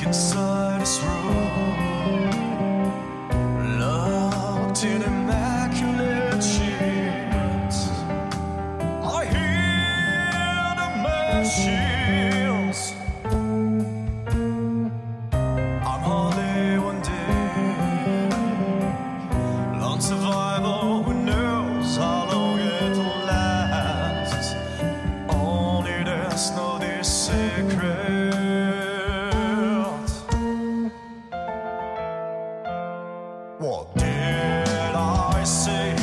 Stuck inside did I say?